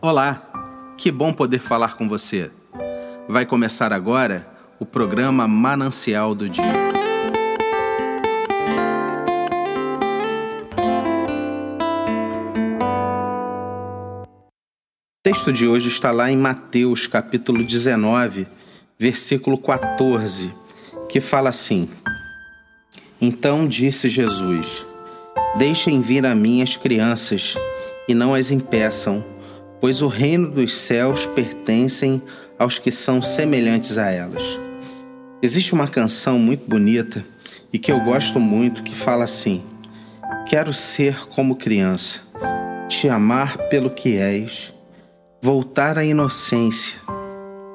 Olá, que bom poder falar com você. Vai começar agora o programa Manancial do Dia. O texto de hoje está lá em Mateus, capítulo 19, versículo 14, que fala assim: Então disse Jesus: Deixem vir a mim as crianças e não as impeçam, pois o reino dos céus pertencem aos que são semelhantes a elas. Existe uma canção muito bonita e que eu gosto muito que fala assim: Quero ser como criança, te amar pelo que és, voltar à inocência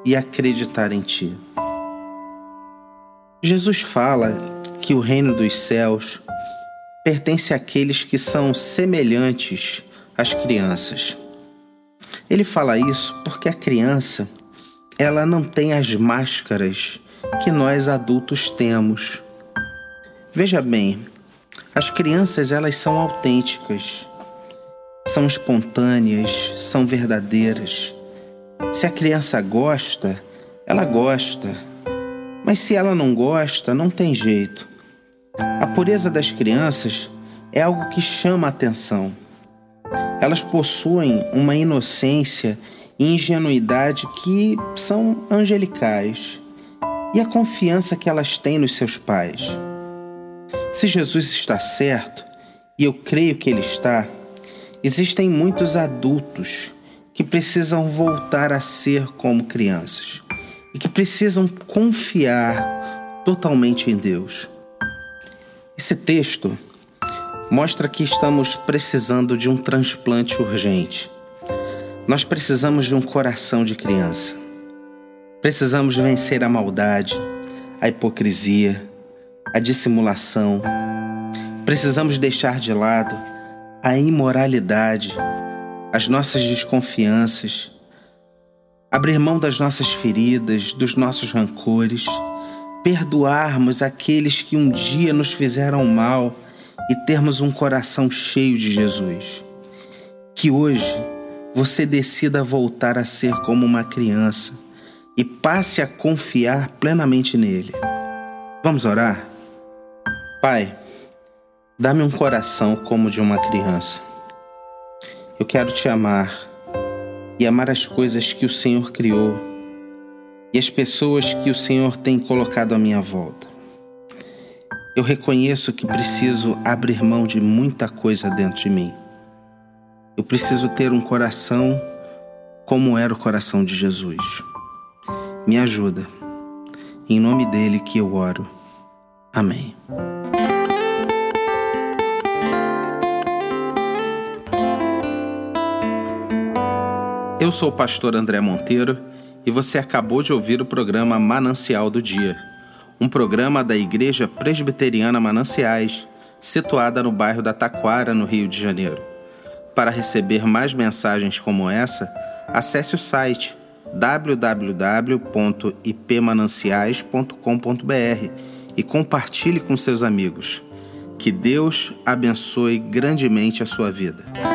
e acreditar em ti. Jesus fala que o reino dos céus pertence àqueles que são semelhantes às crianças. Ele fala isso porque a criança, ela não tem as máscaras que nós adultos temos. Veja bem, as crianças elas são autênticas, são espontâneas, são verdadeiras. Se a criança gosta, ela gosta. Mas se ela não gosta, não tem jeito. A pureza das crianças é algo que chama a atenção. Elas possuem uma inocência e ingenuidade que são angelicais e a confiança que elas têm nos seus pais. Se Jesus está certo, e eu creio que ele está, existem muitos adultos que precisam voltar a ser como crianças e que precisam confiar totalmente em Deus. Esse texto mostra que estamos precisando de um transplante urgente. Nós precisamos de um coração de criança. Precisamos vencer a maldade, a hipocrisia, a dissimulação. Precisamos deixar de lado a imoralidade, as nossas desconfianças, abrir mão das nossas feridas, dos nossos rancores perdoarmos aqueles que um dia nos fizeram mal e termos um coração cheio de Jesus. Que hoje você decida voltar a ser como uma criança e passe a confiar plenamente nele. Vamos orar? Pai, dá-me um coração como de uma criança. Eu quero te amar e amar as coisas que o Senhor criou e as pessoas que o Senhor tem colocado à minha volta. Eu reconheço que preciso abrir mão de muita coisa dentro de mim. Eu preciso ter um coração como era o coração de Jesus. Me ajuda. Em nome dele que eu oro. Amém. Eu sou o pastor André Monteiro e você acabou de ouvir o programa Manancial do Dia, um programa da Igreja Presbiteriana Mananciais, situada no bairro da Taquara, no Rio de Janeiro. Para receber mais mensagens como essa, acesse o site www.ipmananciais.com.br e compartilhe com seus amigos. Que Deus abençoe grandemente a sua vida.